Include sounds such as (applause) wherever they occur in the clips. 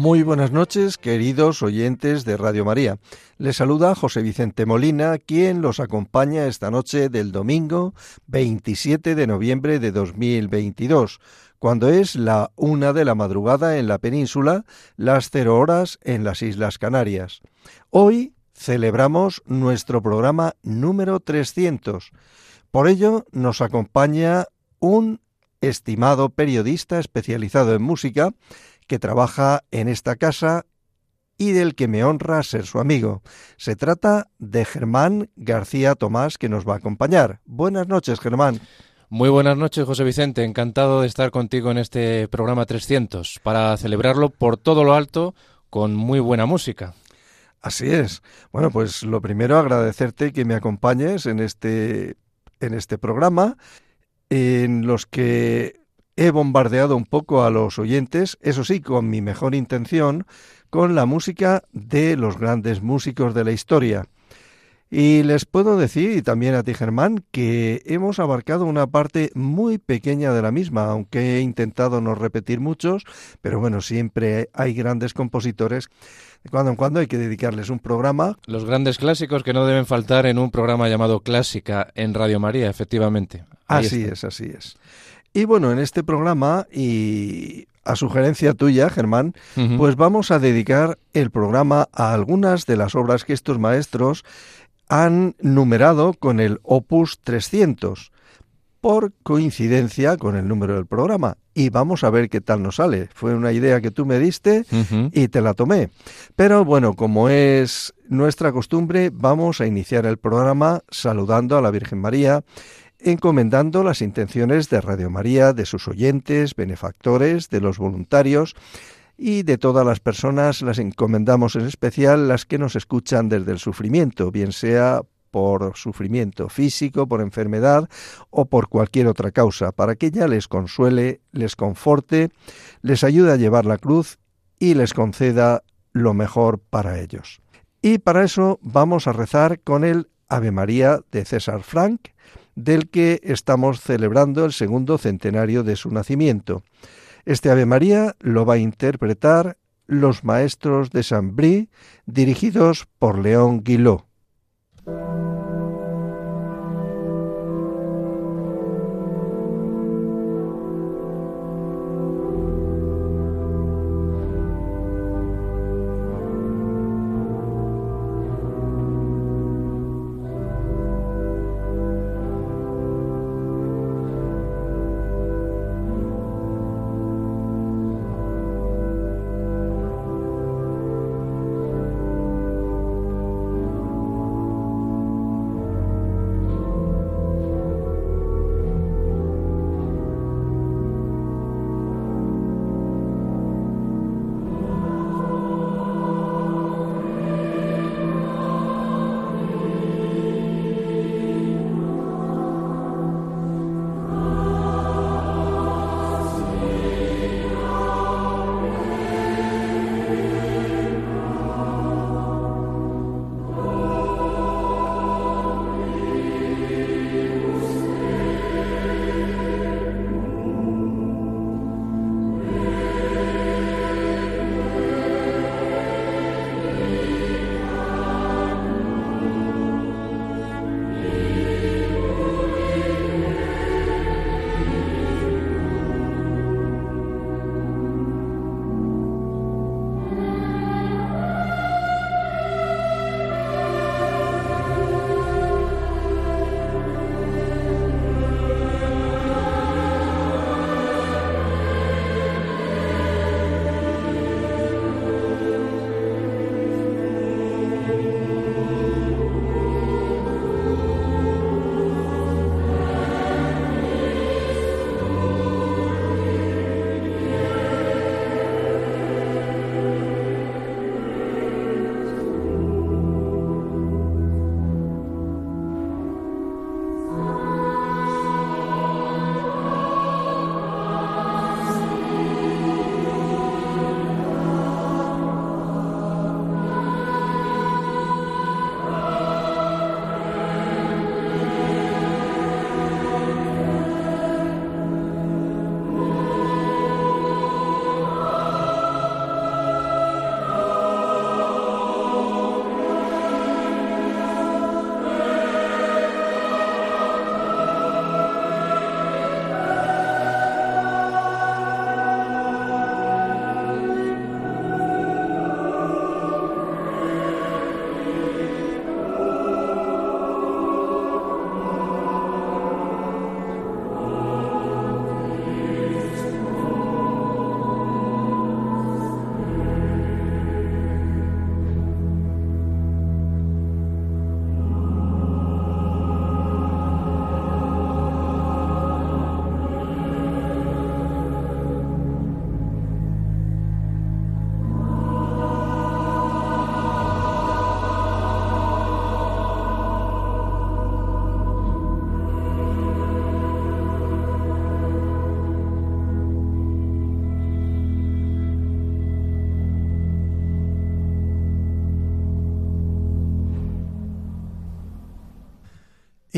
Muy buenas noches, queridos oyentes de Radio María. Les saluda José Vicente Molina, quien los acompaña esta noche del domingo 27 de noviembre de 2022 cuando es la una de la madrugada en la península, las cero horas en las Islas Canarias. Hoy celebramos nuestro programa número 300. Por ello nos acompaña un estimado periodista especializado en música que trabaja en esta casa y del que me honra ser su amigo. Se trata de Germán García Tomás que nos va a acompañar. Buenas noches, Germán. Muy buenas noches, José Vicente. Encantado de estar contigo en este programa 300 para celebrarlo por todo lo alto con muy buena música. Así es. Bueno, pues lo primero agradecerte que me acompañes en este en este programa en los que he bombardeado un poco a los oyentes, eso sí, con mi mejor intención, con la música de los grandes músicos de la historia. Y les puedo decir, y también a ti Germán, que hemos abarcado una parte muy pequeña de la misma, aunque he intentado no repetir muchos, pero bueno, siempre hay grandes compositores. De cuando en cuando hay que dedicarles un programa. Los grandes clásicos que no deben faltar en un programa llamado Clásica en Radio María, efectivamente. así es, así es. Y bueno, en este programa, y a sugerencia tuya, Germán, pues vamos a dedicar el programa a algunas de las obras que estos maestros han numerado con el Opus 300, por coincidencia con el número del programa. Y vamos a ver qué tal nos sale. Fue una idea que tú me diste y te la tomé. Pero bueno, como es nuestra costumbre, vamos a iniciar el programa saludando a la Virgen María, encomendando las intenciones de Radio María, de sus oyentes, benefactores, de los voluntarios, y de todas las personas las encomendamos en especial las que nos escuchan desde el sufrimiento, bien sea por sufrimiento físico, por enfermedad o por cualquier otra causa, para que ella les consuele, les conforte, les ayude a llevar la cruz y les conceda lo mejor para ellos. Y para eso vamos a rezar con el Ave María de César Frank, del que estamos celebrando el segundo centenario de su nacimiento. Este Ave María lo va a interpretar los maestros de Saint-Brie, dirigidos por León Guillot.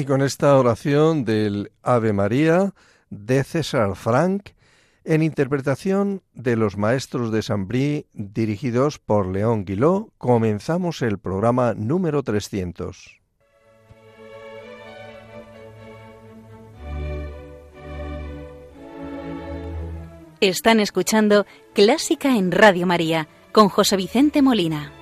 Y con esta oración del Ave María de César Frank, en interpretación de los maestros de Saint-Brie dirigidos por León Guiló, comenzamos el programa número 300. Están escuchando Clásica en Radio María con José Vicente Molina.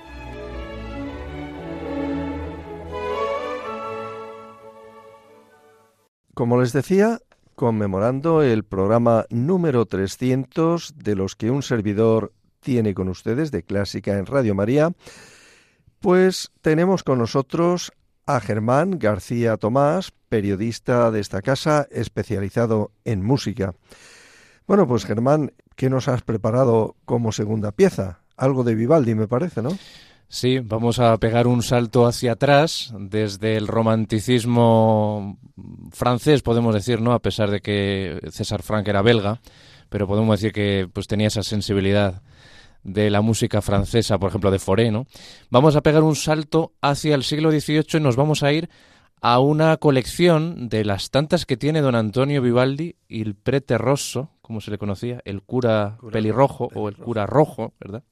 Como les decía, conmemorando el programa número 300 de los que un servidor tiene con ustedes de Clásica en Radio María, pues tenemos con nosotros a Germán García Tomás, periodista de esta casa especializado en música. Bueno, pues Germán, ¿qué nos has preparado como segunda pieza? Algo de Vivaldi, me parece, ¿no? Sí, vamos a pegar un salto hacia atrás desde el romanticismo francés, podemos decir, ¿no? A pesar de que César Frank era belga, pero podemos decir que pues tenía esa sensibilidad de la música francesa, por ejemplo, de Foré, ¿no? Vamos a pegar un salto hacia el siglo XVIII y nos vamos a ir a una colección de las tantas que tiene don Antonio Vivaldi, el prete rosso, como se le conocía, el cura, pelirrojo o el cura rojo, ¿verdad?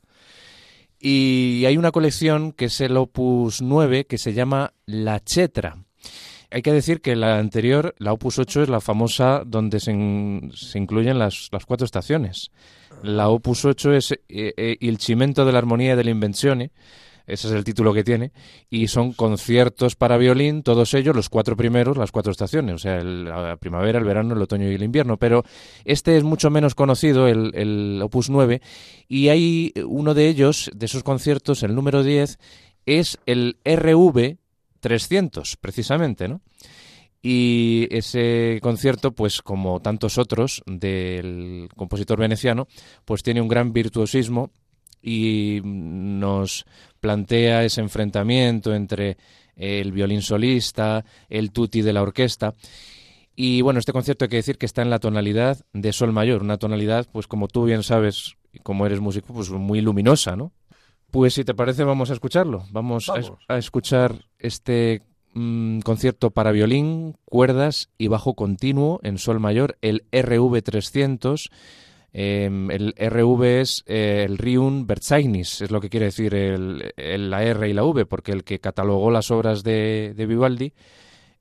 Y hay una colección que es el Opus 9 que se llama La Chetra. Hay que decir que la anterior, la Opus 8, es la famosa donde se, incluyen las, las, cuatro estaciones. La Opus 8 es eh, eh, Il cimento de la armonía de la invenzione, ese es el título que tiene, y son conciertos para violín, todos ellos, los cuatro primeros, las cuatro estaciones, o sea, la primavera, el verano, el otoño y el invierno, pero este es mucho menos conocido, el, el Opus 9, y hay uno de ellos, de esos conciertos, el número 10, es el RV 300, precisamente, ¿no? Y ese concierto, pues como tantos otros del compositor veneciano, pues tiene un gran virtuosismo y nos plantea ese enfrentamiento entre el violín solista, el tutti de la orquesta. Y bueno, este concierto hay que decir que está en la tonalidad de sol mayor, una tonalidad, pues como tú bien sabes, como eres músico, pues muy luminosa, ¿no? Pues si te parece vamos a escucharlo. Vamos. A, escuchar este mm, concierto para violín, cuerdas y bajo continuo en sol mayor, el RV300 Em, eh, el RV es el Rium Verzeignis, es lo que quiere decir el, la R y la V, porque el que catalogó las obras de, de Vivaldi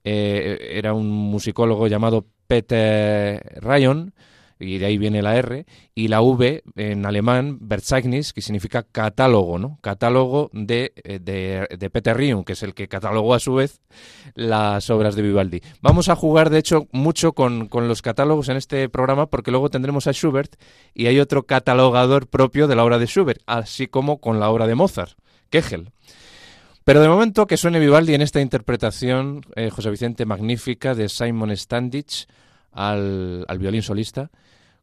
eh, era un musicólogo llamado Peter Ryan, y de ahí viene la R, y la V en alemán, Verzeichnis, que significa catálogo, ¿no? Catálogo de, eh, de, de Peter Rion, que es el que catalogó a su vez las obras de Vivaldi. Vamos a jugar, de hecho, mucho con, con los catálogos en este programa, porque luego tendremos a Schubert y hay otro catalogador propio de la obra de Schubert, así como con la obra de Mozart, Kegel. Pero de momento que suene Vivaldi en esta interpretación, eh, José Vicente, magnífica, de Simon Standich al, al violín solista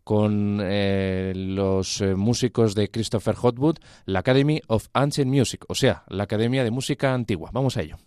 con eh, los eh, músicos de Christopher Hotwood, la Academy of Ancient Music, o sea, la Academia de Música Antigua. Vamos a ello.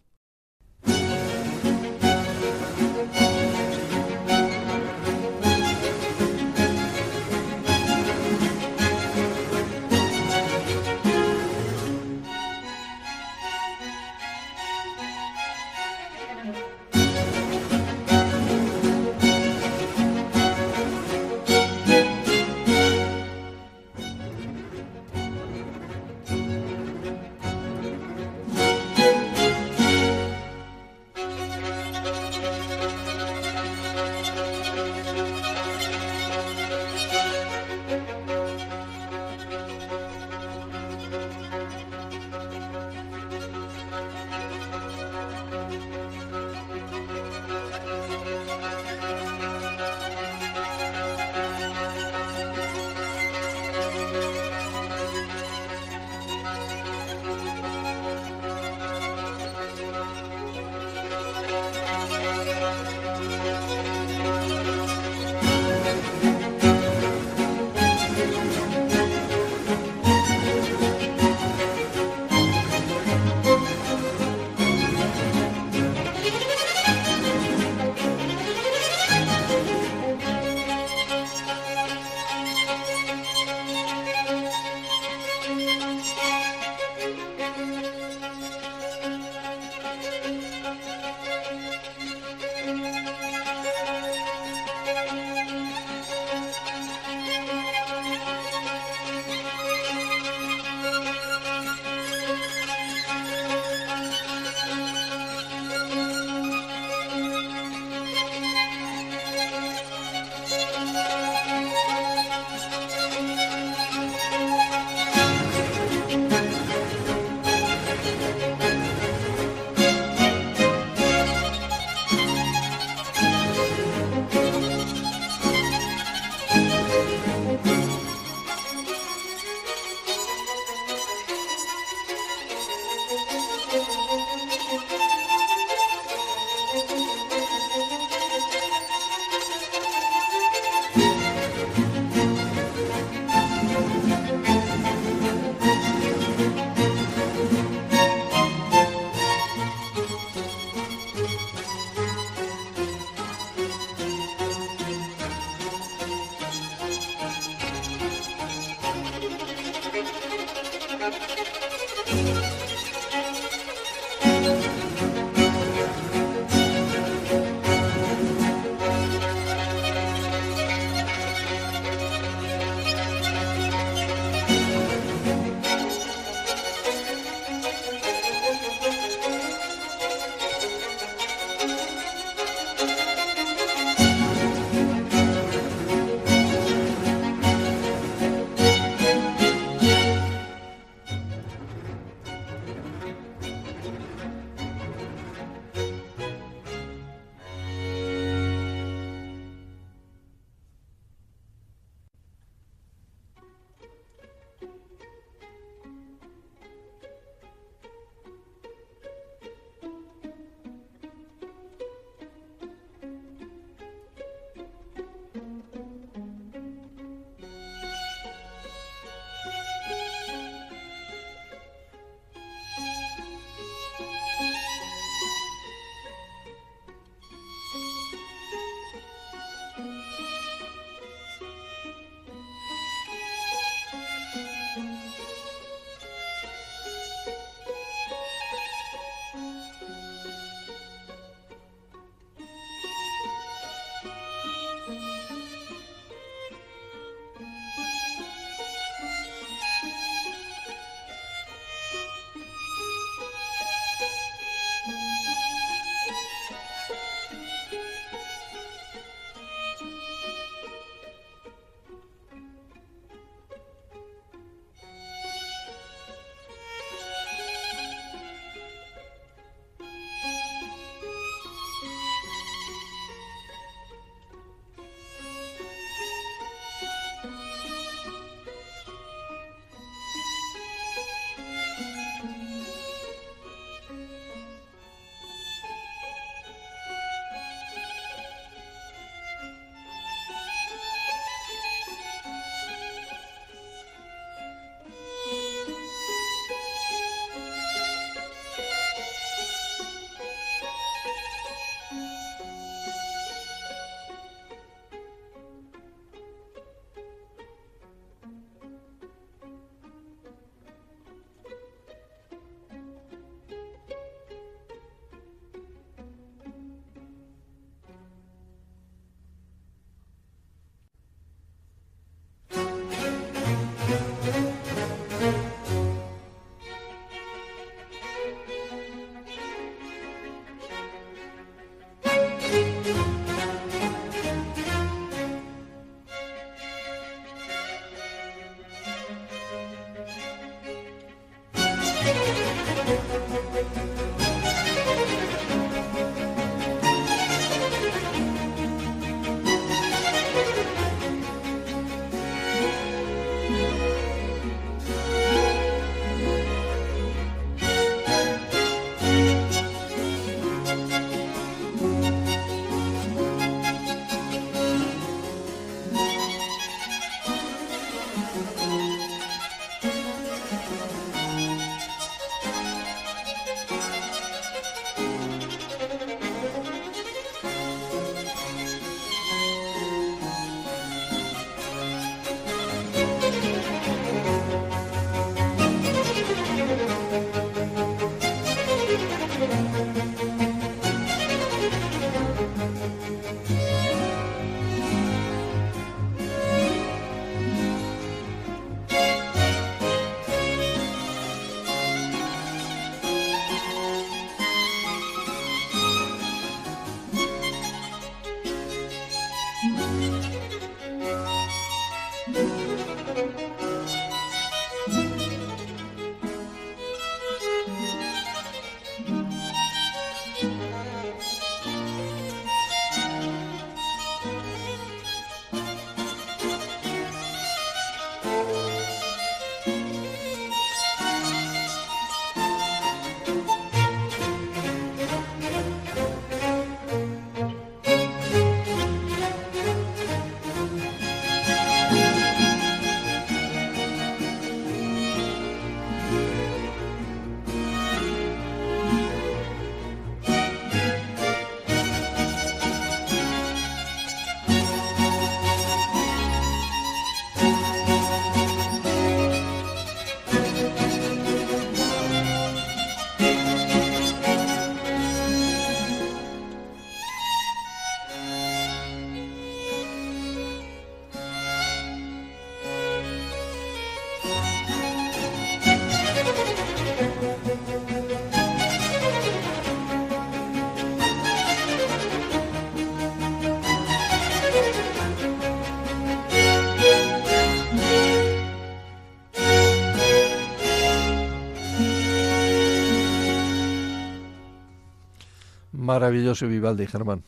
Maravilloso Vivaldi, Germán.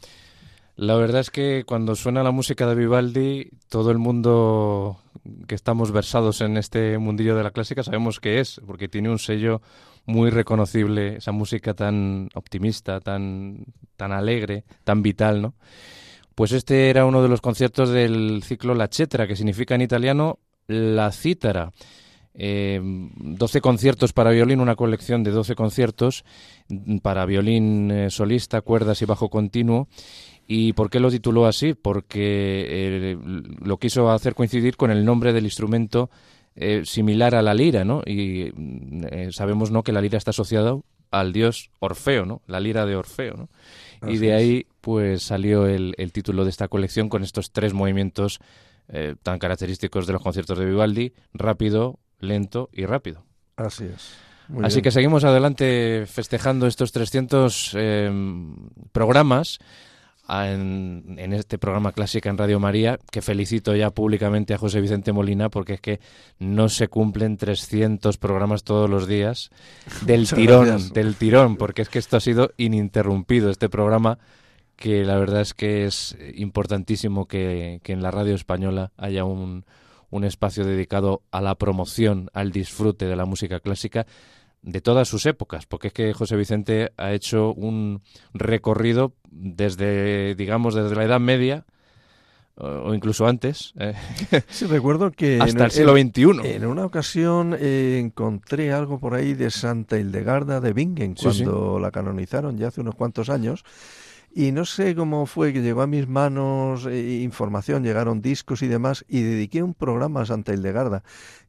La verdad es que cuando suena la música de Vivaldi, todo el mundo que estamos versados en este mundillo de la clásica sabemos qué es, porque tiene un sello muy reconocible, esa música tan optimista, tan, tan alegre, tan vital, ¿no? Pues este era uno de los conciertos del ciclo La Chetra, que significa en italiano la cítara. Eh, 12 conciertos para violín, una colección de 12 conciertos para violín eh, solista, cuerdas y bajo continuo. ¿Y por qué lo tituló así? Porque eh, lo quiso hacer coincidir con el nombre del instrumento eh, similar a la lira, ¿no? Y eh, sabemos, ¿no?, que la lira está asociada al dios Orfeo, ¿no? La lira de Orfeo, ¿no? y de ahí, pues, salió el, título de esta colección con estos tres movimientos tan característicos de los conciertos de Vivaldi, rápido, lento y rápido. Así es. Así que seguimos adelante festejando estos 300 programas en, este programa Clásica en Radio María, que felicito ya públicamente a José Vicente Molina, porque es que no se cumplen 300 programas todos los días (laughs) del tirón, del tirón, porque es que esto ha sido ininterrumpido, este programa que la verdad es que es importantísimo que, que en la radio española haya un, un espacio dedicado a la promoción, al disfrute de la música clásica de todas sus épocas, porque es que José Vicente ha hecho un recorrido desde, digamos, desde la Edad Media o incluso antes. Eh, (laughs) sí, recuerdo que hasta el, siglo XXI. En una ocasión eh, encontré algo por ahí de Santa Hildegarda de Bingen, cuando la canonizaron ya hace unos cuantos años. Y no sé cómo fue que llegó a mis manos eh, información, llegaron discos y demás, y dediqué un programa a Santa Hildegarda.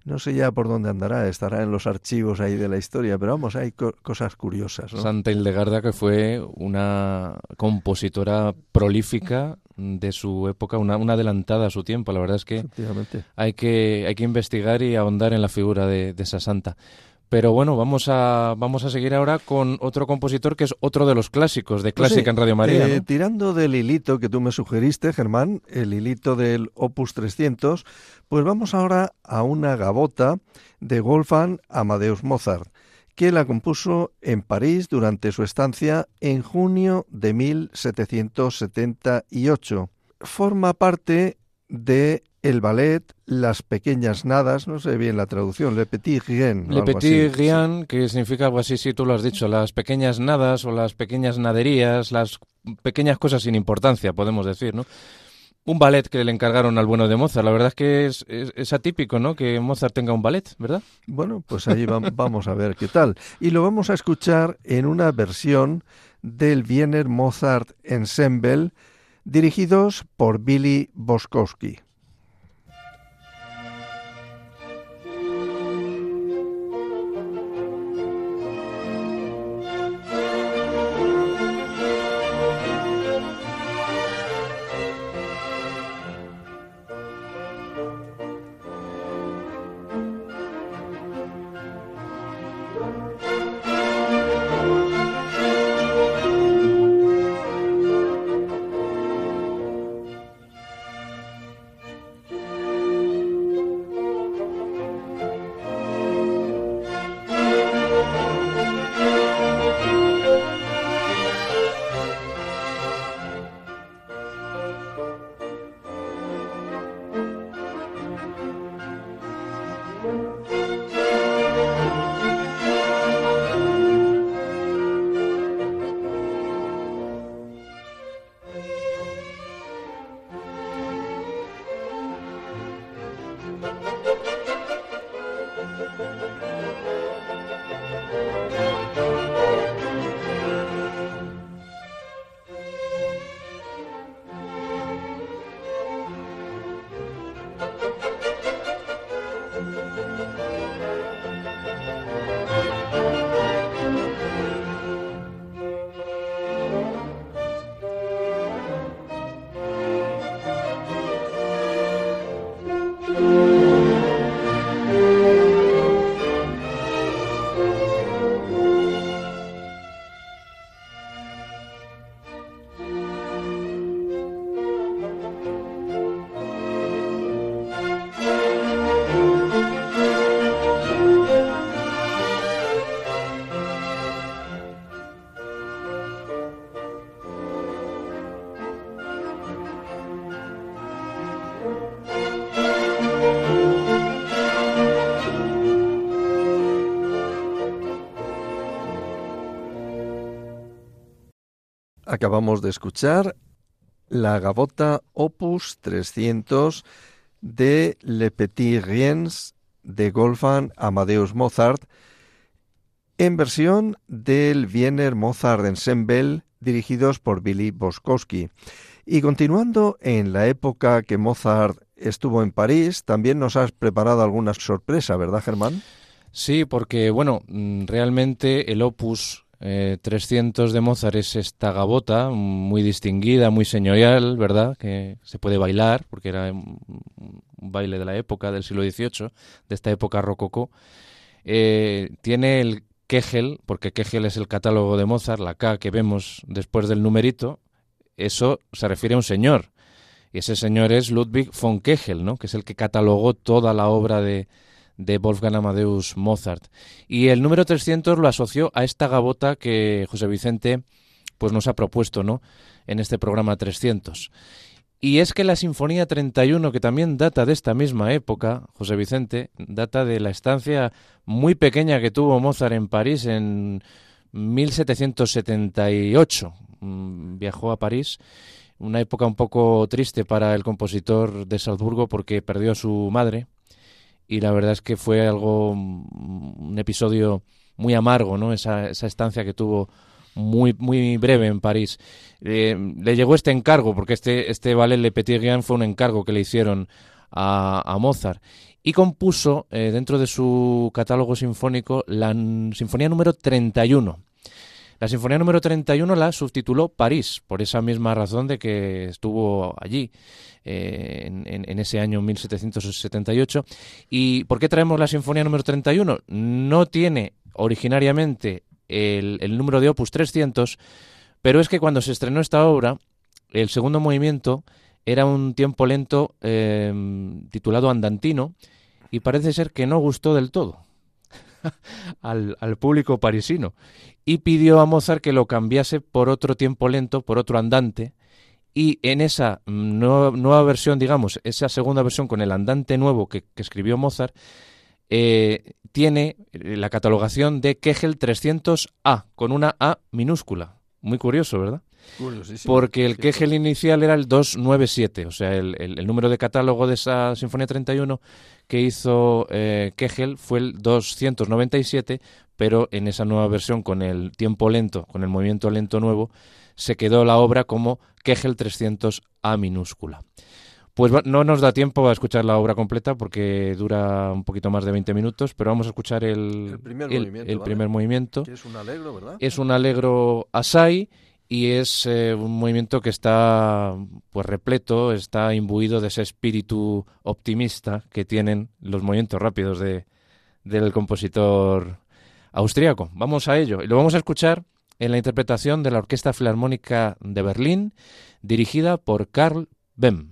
No sé ya por dónde andará, estará en los archivos ahí de la historia, pero vamos, hay cosas curiosas. Santa Hildegarda, que fue una compositora prolífica de su época, una, adelantada a su tiempo. La verdad es que hay que, hay que investigar y ahondar en la figura de, de esa santa. Pero bueno, vamos a, vamos a seguir ahora con otro compositor que es otro de los clásicos de pues clásica en Radio María. Eh, tirando del hilito que tú me sugeriste, Germán, el hilito del Opus 300, pues vamos ahora a una gabota de Wolfgang Amadeus Mozart, que la compuso en París durante su estancia en junio de 1778. Forma parte de el ballet Las Pequeñas Nadas, no sé bien la traducción, Le Petit Rien. Le Petit Rien, que significa algo así, si tú lo has dicho, las pequeñas nadas o las pequeñas naderías, las pequeñas cosas sin importancia, podemos decir, ¿no? Un ballet que le encargaron al bueno de Mozart. La verdad es que es, es, atípico, ¿no? Que Mozart tenga un ballet, ¿verdad? Bueno, pues allí (laughs) vamos a ver qué tal. Y lo vamos a escuchar en una versión del Wiener Mozart Ensemble, dirigidos por Billy Boskowski. Acabamos de escuchar la gavota Opus 300 de Le Petit Riens de Wolfgang Amadeus Mozart en versión del Wiener Mozart Ensemble dirigidos por Billy Boskowski. Y continuando en la época que Mozart estuvo en París, también nos has preparado alguna sorpresa, ¿verdad, Germán? Sí, porque, bueno, mm, realmente el opus 300 eh, de Mozart es esta gabota muy distinguida, muy señorial, ¿verdad? Que se puede bailar, porque era un baile de la época, del siglo XVIII, de esta época rococó. Eh, tiene el Kegel, porque Kegel es el catálogo de Mozart, la K que vemos después del numerito, eso se refiere a un señor. Y ese señor es Ludwig von Kegel, ¿no? que es el que catalogó toda la obra de, de Wolfgang Amadeus Mozart. Y el número 300 lo asoció a esta gabota que José Vicente pues nos ha propuesto, ¿no? En este programa 300. Y es que la Sinfonía 31, que también data de esta misma época, José Vicente, data de la estancia muy pequeña que tuvo Mozart en París en 1778. Mm, viajó a París, una época un poco triste para el compositor de Salzburgo porque perdió a su madre, y la verdad es que fue algo, mm, un episodio muy amargo, ¿no? Esa, esa estancia que tuvo muy, muy breve en París. Eh, le llegó este encargo, porque este, este ballet Le Petit Rien fue un encargo que le hicieron a, a Mozart. Y compuso eh, dentro de su catálogo sinfónico la Sinfonía número 31. La Sinfonía número 31 la subtituló París, por esa misma razón de que estuvo allí. Eh, en, ese año 1778. ¿Y por qué traemos la Sinfonía número 31? No tiene originariamente el, número de Opus 300, pero es que cuando se estrenó esta obra, el segundo movimiento era un tiempo lento eh, titulado Andantino y parece ser que no gustó del todo (laughs) al, al, público parisino y pidió a Mozart que lo cambiase por otro tiempo lento, por otro andante, y en esa nueva, versión, digamos, esa segunda versión con el andante nuevo que, escribió Mozart, eh, tiene la catalogación de Kegel 300A, con una A minúscula. Muy curioso, ¿verdad? Porque el Kegel inicial era el 297, o sea, el, número de catálogo de esa Sinfonía 31 que hizo eh, Kegel fue el 297, pero en esa nueva versión con el tiempo lento, con el movimiento lento nuevo, se quedó la obra como Kegel 300 A minúscula. Pues no nos da tiempo a escuchar la obra completa porque dura un poquito más de 20 minutos, pero vamos a escuchar el, primer, movimiento, es un alegro, ¿verdad? Es un alegro asai y es eh, un movimiento que está pues repleto, está imbuido de ese espíritu optimista que tienen los movimientos rápidos de, del compositor austríaco. Vamos a ello y lo vamos a escuchar en la interpretación de la Orquesta Filarmónica de Berlín, dirigida por Karl Bem.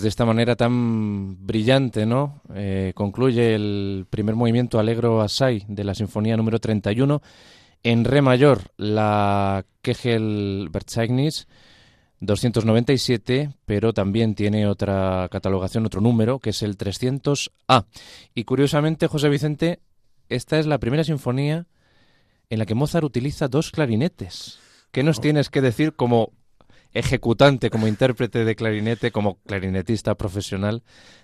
Pues de esta manera tan brillante, ¿no? Eh, concluye el primer movimiento Alegro Asai de la Sinfonía número 31 en re mayor, la Kegel Verzeichnis 297, pero también tiene otra catalogación, otro número, que es el 300A. Y curiosamente, José Vicente, esta es la primera sinfonía en la que Mozart utiliza dos clarinetes. ¿Qué nos oh. tienes que decir como ejecutante, como intérprete de clarinete, como clarinetista profesional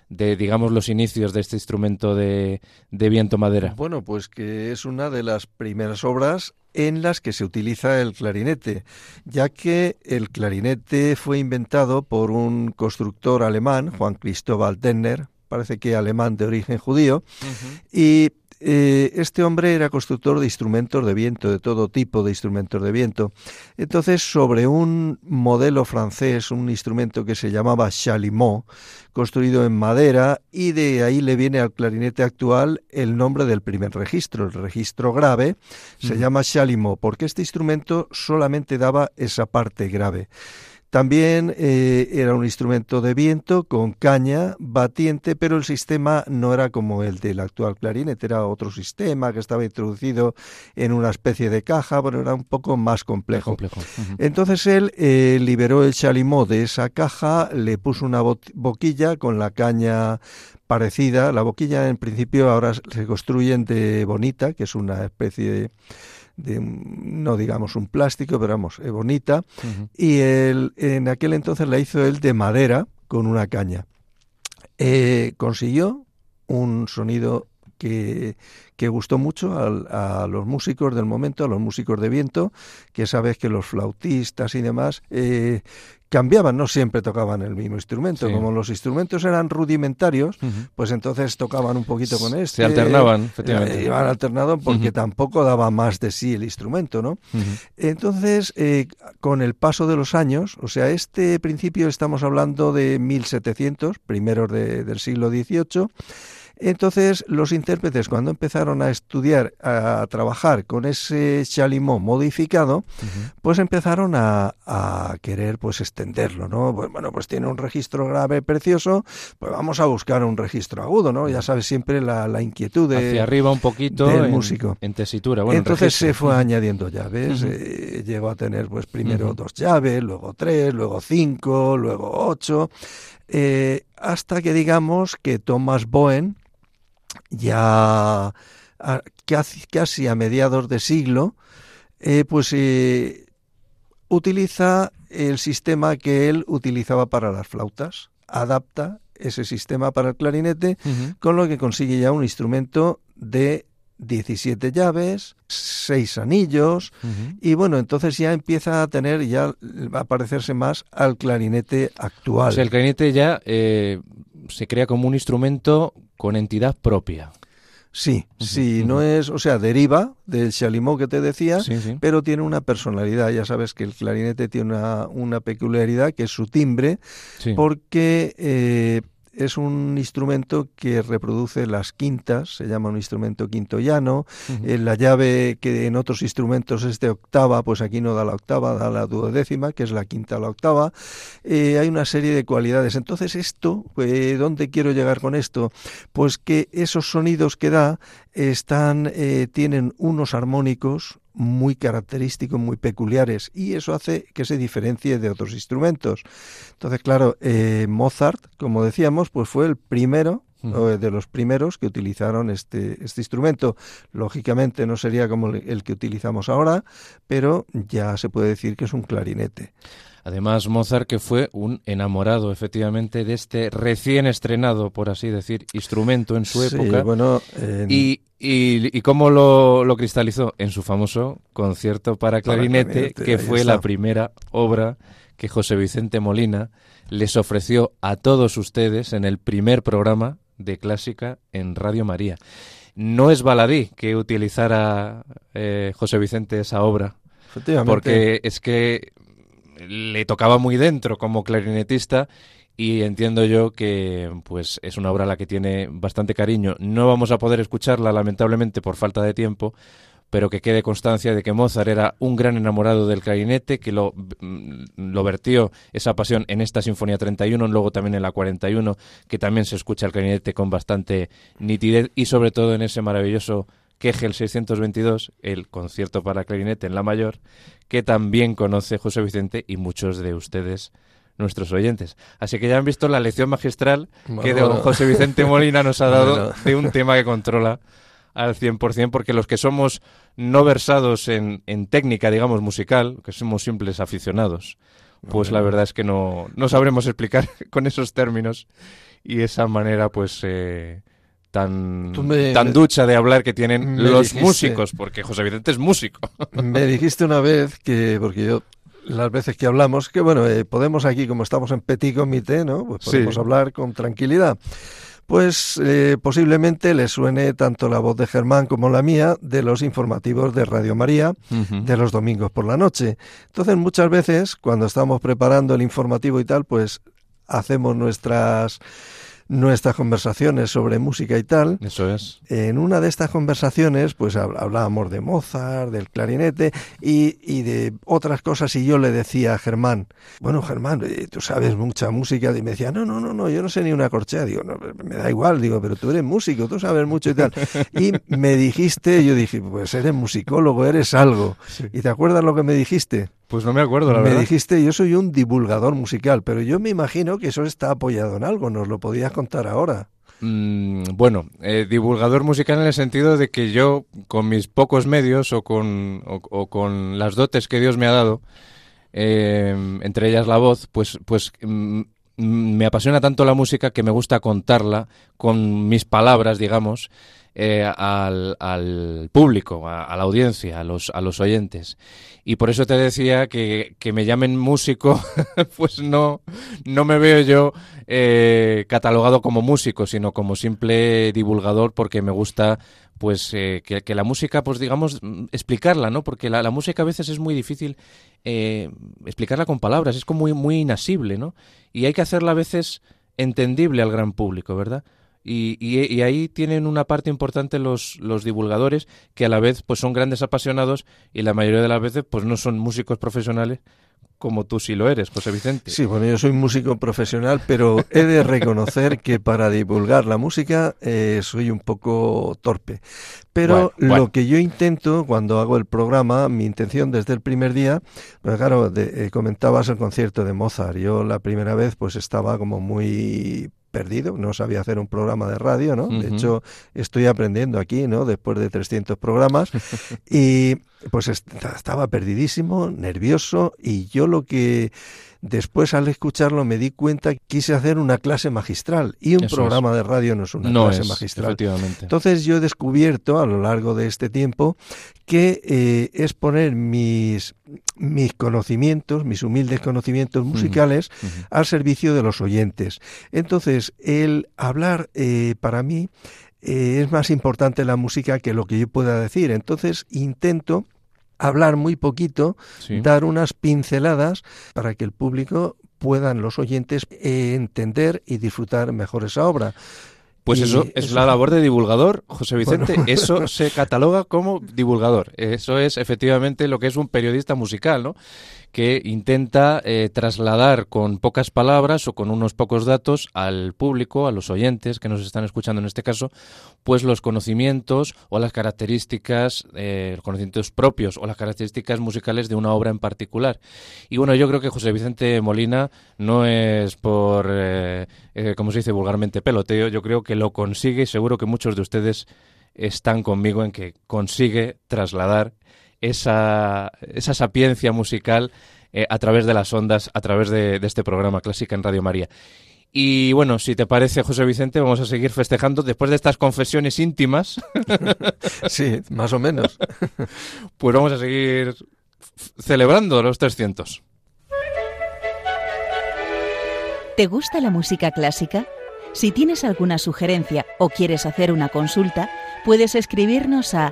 de, digamos, los inicios de este instrumento de, de, viento madera? Bueno, pues que es una de las primeras obras en las que se utiliza el clarinete, ya que el clarinete fue inventado por un constructor alemán, Juan Cristóbal Denner, parece que alemán de origen judío, y eh, este hombre era constructor de instrumentos de viento, de todo tipo de instrumentos de viento. Entonces, sobre un modelo francés, un instrumento que se llamaba chalumeau, construido en madera, y de ahí le viene al clarinete actual el nombre del primer registro, el registro grave, se llama chalumeau, porque este instrumento solamente daba esa parte grave. También eh, era un instrumento de viento con caña batiente, pero el sistema no era como el del actual clarinete, era otro sistema que estaba introducido en una especie de caja, pero era un poco más complejo. Entonces él eh, liberó el chalimó de esa caja, le puso una boquilla con la caña parecida. La boquilla en principio ahora se construyen de bonita, que es una especie de de no digamos un plástico, pero vamos, bonita, y el, en aquel entonces la hizo él de madera con una caña. Eh, consiguió un sonido que, que gustó mucho a, los músicos del momento, a los músicos de viento, que sabes que los flautistas y demás eh, cambiaban, no siempre tocaban el mismo instrumento. Como los instrumentos eran rudimentarios, pues entonces tocaban un poquito con este. Se alternaban, efectivamente. Eh, iban alternado porque tampoco daba más de sí el instrumento, ¿no? Entonces, eh, con el paso de los años, o sea, este principio estamos hablando de 1700, primeros del siglo XVIII, entonces, los intérpretes, cuando empezaron a estudiar, a trabajar con ese chalimó modificado, pues empezaron a, querer pues extenderlo, ¿no? Pues, bueno, pues tiene un registro grave precioso, pues vamos a buscar un registro agudo, ¿no? Ya sabes siempre la, inquietud de, Hacia arriba un poquito del en, músico. En tesitura. Bueno, Entonces se fue añadiendo llaves, eh, llegó a tener pues primero dos llaves, luego tres, luego cinco, luego ocho, eh, hasta que digamos que Thomas Bowen, ya casi, a mediados de siglo, eh, pues eh, utiliza el sistema que él utilizaba para las flautas, adapta ese sistema para el clarinete, con lo que consigue ya un instrumento de 17 llaves, 6 anillos, y bueno, entonces ya empieza a tener, ya va a parecerse más al clarinete actual. O sea, el clarinete ya eh, se crea como un instrumento con entidad propia. Sí, sí, no es, o sea, deriva del chalimó que te decía, pero tiene una personalidad. Ya sabes que el clarinete tiene una, una peculiaridad que es su timbre, porque eh, es un instrumento que reproduce las quintas, se llama un instrumento quinto llano. Eh, la llave que en otros instrumentos es de octava, pues aquí no da la octava, da la duodécima, que es la quinta a la octava. Eh, hay una serie de cualidades. Entonces, esto, eh, ¿dónde quiero llegar con esto? Pues que esos sonidos que da están, tienen unos armónicos muy característicos, muy peculiares, y eso hace que se diferencie de otros instrumentos. Entonces, claro, eh, Mozart, como decíamos, pues fue el primero de los primeros que utilizaron este, este instrumento. Lógicamente no sería como el que utilizamos ahora, pero ya se puede decir que es un clarinete. Además, Mozart que fue un enamorado efectivamente de este recién estrenado, por así decir, instrumento en su época. Bueno, y, y, cómo lo, lo, cristalizó en su famoso concierto para clarinete, que fue la primera obra que José Vicente Molina les ofreció a todos ustedes en el primer programa de clásica en Radio María. No es baladí que utilizara eh, José Vicente esa obra, porque es que le tocaba muy dentro como clarinetista y entiendo yo que pues es una obra a la que tiene bastante cariño. No vamos a poder escucharla lamentablemente por falta de tiempo, pero que quede constancia de que Mozart era un gran enamorado del clarinete, que lo, mm, lo vertió esa pasión en esta Sinfonía 31, luego también en la 41, que también se escucha el clarinete con bastante nitidez y sobre todo en ese maravilloso el 622, el concierto para clarinete en la mayor, que también conoce José Vicente y muchos de ustedes nuestros oyentes. Así que ya han visto la lección magistral que don José Vicente Molina nos ha dado de un tema que controla al 100%, porque los que somos no versados en, en técnica, digamos, musical, que somos simples aficionados, pues la verdad es que no, no sabremos explicar (laughs) con esos términos y esa manera, pues... Eh, tan, tan ducha de hablar que tienen los músicos, porque José Vicente es músico. (laughs) Me dijiste una vez que, porque yo las veces que hablamos, que bueno, eh, podemos aquí, como estamos en petit comité, ¿no? Pues podemos hablar con tranquilidad. Pues eh, posiblemente le suene tanto la voz de Germán como la mía de los informativos de Radio María de los domingos por la noche. Entonces muchas veces cuando estamos preparando el informativo y tal, pues hacemos nuestras nuestras conversaciones sobre música y tal. Eso es. En una de estas conversaciones, pues hablábamos de Mozart, del clarinete y, y de otras cosas y yo le decía a Germán, bueno Germán, eh, tú sabes mucha música y me decía, no, no, no, no, yo no sé ni una corchea, digo, no, me da igual, digo, pero tú eres músico, tú sabes mucho y tal. Y me dijiste, yo dije, pues eres musicólogo, eres algo. ¿Y te acuerdas lo que me dijiste? Pues no me acuerdo, la me verdad. Me dijiste, yo soy un divulgador musical, pero yo me imagino que eso está apoyado en algo, nos lo podías contar ahora. Mm, bueno, eh, divulgador musical en el sentido de que yo, con mis pocos medios o con, o, con las dotes que Dios me ha dado, eh, entre ellas la voz, pues, pues mm, me apasiona tanto la música que me gusta contarla con mis palabras, digamos, eh, al, al, público, a, la audiencia, a los, a los oyentes. Y por eso te decía que, que me llamen músico, (laughs) pues no, no me veo yo eh, catalogado como músico, sino como simple divulgador porque me gusta pues eh, que, que, la música, pues digamos, explicarla, ¿no? Porque la, la música a veces es muy difícil eh, explicarla con palabras, es como muy, muy inasible, ¿no? Y hay que hacerla a veces entendible al gran público, ¿verdad? Y, ahí tienen una parte importante los, los divulgadores que a la vez pues son grandes apasionados y la mayoría de las veces pues no son músicos profesionales como tú sí lo eres, José Vicente. Sí, bueno, yo soy músico profesional, pero he de reconocer que para divulgar la música eh, soy un poco torpe. Pero lo que yo intento cuando hago el programa, mi intención desde el primer día, pues claro, eh, comentabas el concierto de Mozart. Yo la primera vez pues estaba como muy perdido, no sabía hacer un programa de radio, ¿no? De hecho, estoy aprendiendo aquí, ¿no? Después de 300 programas y (laughs) pues estaba perdidísimo, nervioso y yo lo que después al escucharlo me di cuenta que quise hacer una clase magistral y un programa de radio no es una clase magistral. Entonces yo he descubierto a lo largo de este tiempo que eh, es poner mis, mis conocimientos, mis humildes conocimientos musicales al servicio de los oyentes. Entonces el hablar eh, para mí eh, es más importante la música que lo que yo pueda decir. Entonces intento hablar muy poquito, dar unas pinceladas para que el público puedan los oyentes entender y disfrutar mejor esa obra. Pues eso es la labor de divulgador, José Vicente. (laughs) Eso se cataloga como divulgador. Eso es efectivamente lo que es un periodista musical, ¿no? Que intenta eh, trasladar con pocas palabras o con unos pocos datos al público, a los oyentes que nos están escuchando en este caso, pues los conocimientos o las características, eh, conocimientos propios o las características musicales de una obra en particular. Y bueno, yo creo que José Vicente Molina no es por, eh, como se dice vulgarmente, peloteo, yo creo que lo consigue y seguro que muchos de ustedes están conmigo en que consigue trasladar esa, esa sapiencia musical eh, a través de las ondas, a través de, este programa Clásica en Radio María. Y bueno, si te parece, José Vicente, vamos a seguir festejando después de estas confesiones íntimas. (laughs) sí, más o menos. (laughs) pues vamos a seguir celebrando los 300. ¿Te gusta la música clásica? Si tienes alguna sugerencia o quieres hacer una consulta, puedes escribirnos a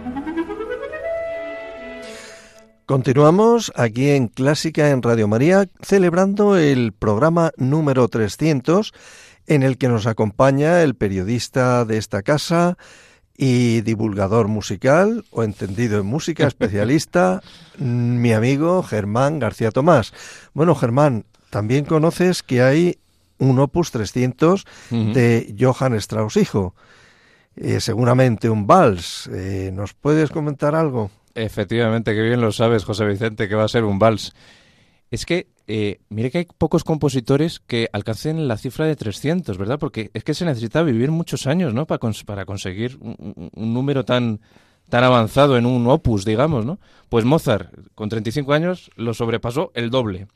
Continuamos aquí en Clásica en Radio María, celebrando el programa número 300, en el que nos acompaña el periodista de esta casa y divulgador musical, o entendido en música, especialista, (laughs) mi amigo Germán García Tomás. Bueno, Germán, también conoces que hay un Opus 300 de Johann Strauss hijo. Eh, seguramente un vals. Eh, ¿Nos puedes comentar algo? Efectivamente, que bien lo sabes, José Vicente, que va a ser un vals. Es que, eh, mire que hay pocos compositores que alcancen la cifra de 300, ¿verdad? Porque es que se necesita vivir muchos años, ¿no? Para, conseguir un, un, número tan, tan avanzado en un opus, digamos, ¿no? Pues Mozart, con 35 años, lo sobrepasó el doble.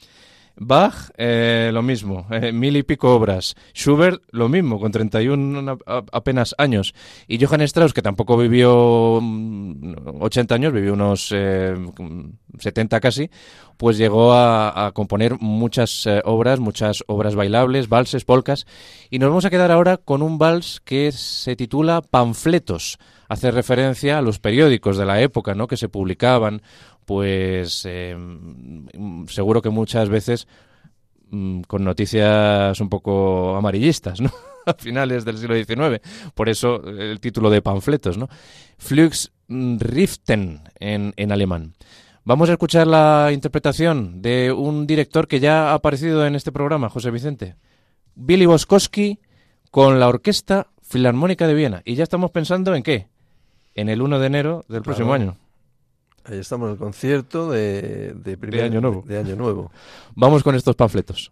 Bach, eh, lo mismo, eh, mil y pico obras. Schubert, lo mismo, con 31 apenas años. Y Johann Strauss, que tampoco vivió 80 mm, años, vivió unos 70 eh, casi, pues llegó a, componer muchas obras, muchas obras bailables, valses, polcas. Y nos vamos a quedar ahora con un vals que se titula Panfletos. Hace referencia a los periódicos de la época, ¿no? Que se publicaban pues em, seguro que muchas veces mm, con noticias un poco amarillistas, ¿no? (laughs) a finales del siglo XIX. Por eso el título de panfletos, ¿no? Flugschriften en, en alemán. Vamos a escuchar la interpretación de un director que ya ha aparecido en este programa, José Vicente. Billy Boskowski con la Orquesta Filarmónica de Viena. Y ya estamos pensando en qué? En el 1 de enero del próximo año. Ahí estamos en el concierto de, de, año nuevo. de Año Nuevo. Vamos con estos panfletos.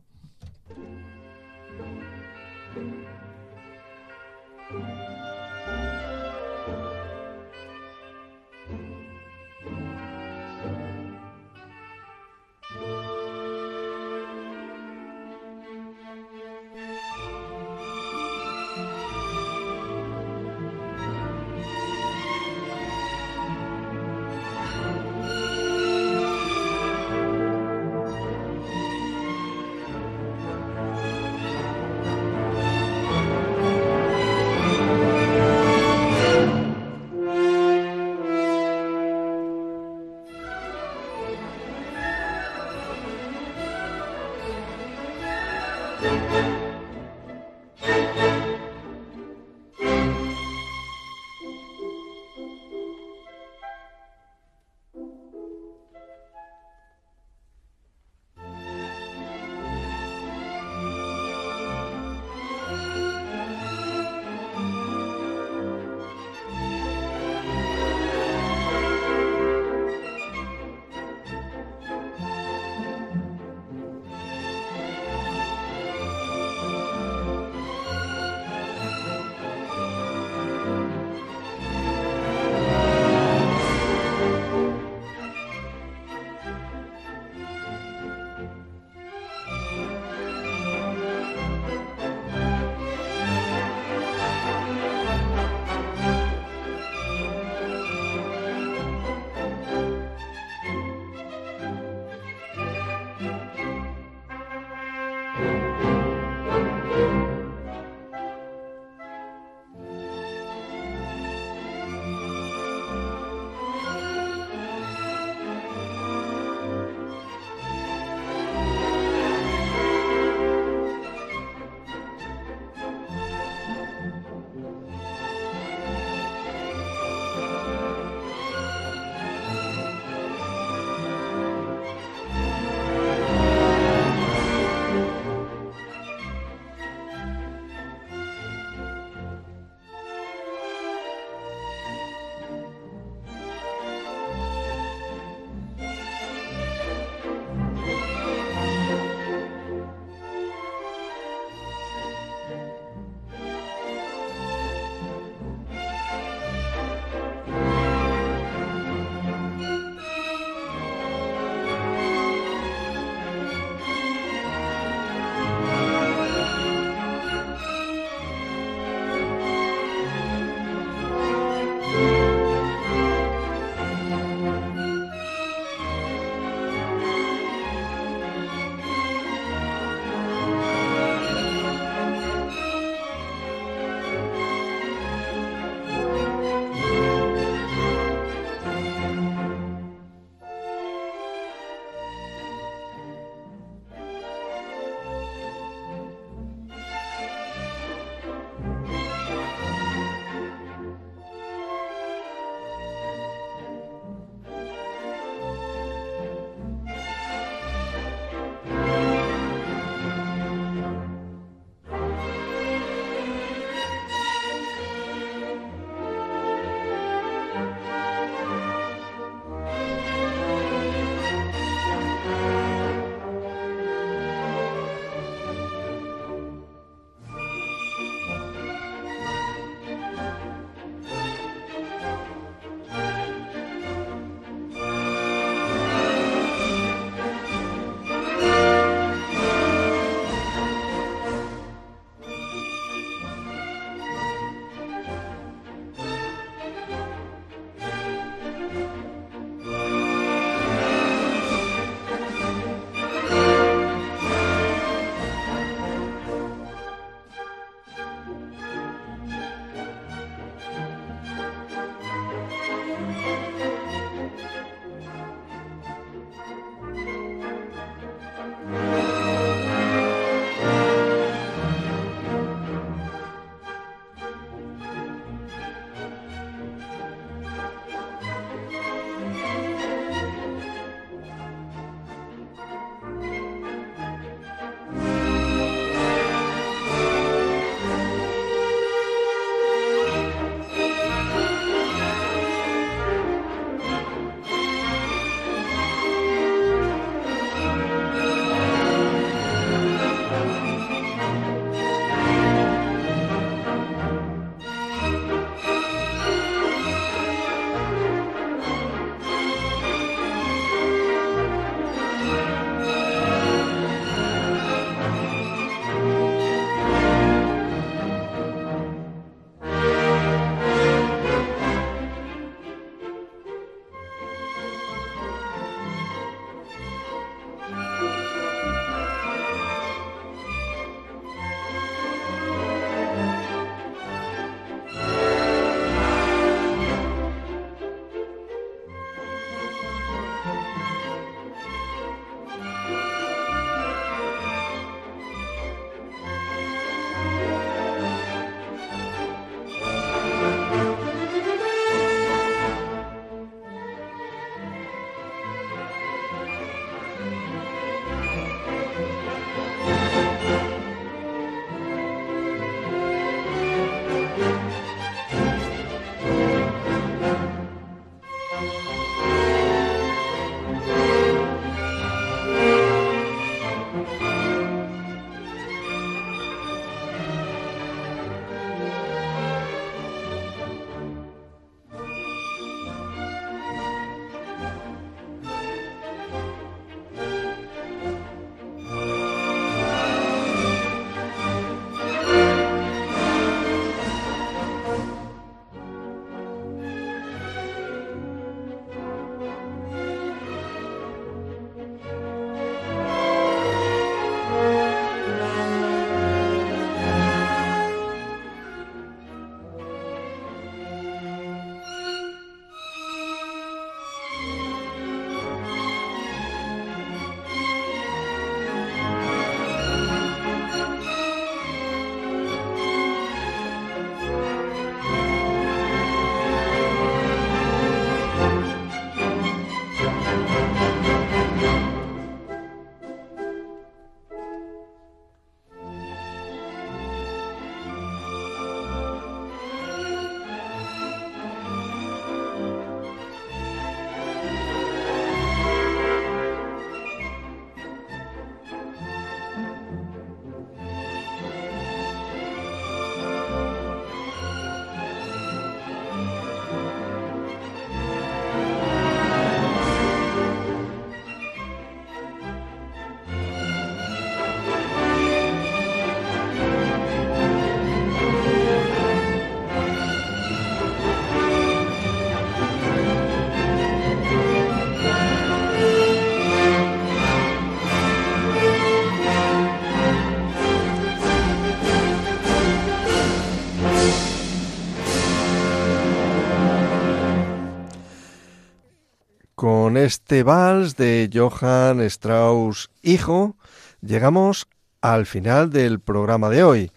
Con este vals de Johann Strauss hijo, llegamos al final del programa de hoy.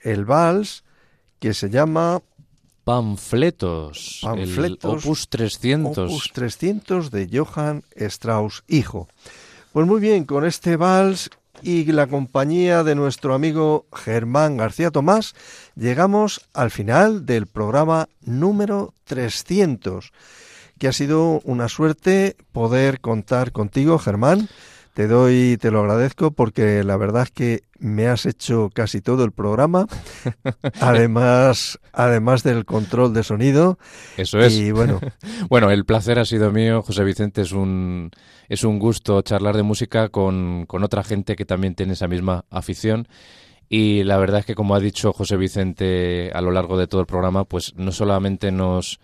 El vals que se llama Panfletos, Panfletos Opus 300. Opus 300 de Johann Strauss hijo. Pues muy bien, con este vals y la compañía de nuestro amigo Germán García Tomás, llegamos al final del programa número 300, que ha sido una suerte poder contar contigo, Germán. Te doy, te lo agradezco porque la verdad es que me has hecho casi todo el programa, (laughs) además, además del control de sonido. Eso es. Y bueno, (laughs) bueno, el placer ha sido mío, José Vicente. Es un, es un gusto charlar de música con, con otra gente que también tiene esa misma afición. Y la verdad es que, como ha dicho José Vicente a lo largo de todo el programa, pues no solamente nos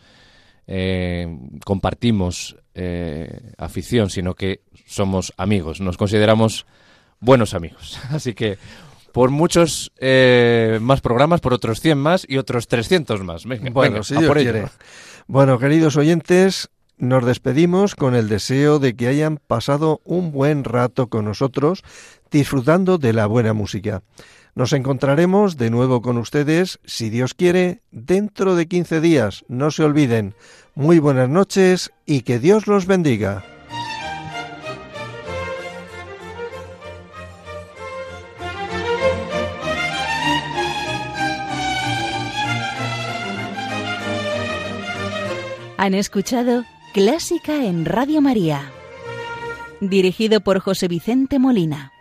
eh, compartimos eh, afición, sino que somos amigos, nos consideramos buenos amigos. (laughs) Así que por muchos eh, más programas, por otros 100 más y otros 300 más. bueno, si Dios quiere. Bueno, queridos oyentes, nos despedimos con el deseo de que hayan pasado un buen rato con nosotros, disfrutando de la buena música. Nos encontraremos de nuevo con ustedes, si Dios quiere, dentro de 15 días. No se olviden. Muy buenas noches y que Dios los bendiga. Han escuchado Clásica en Radio María, dirigido por José Vicente Molina.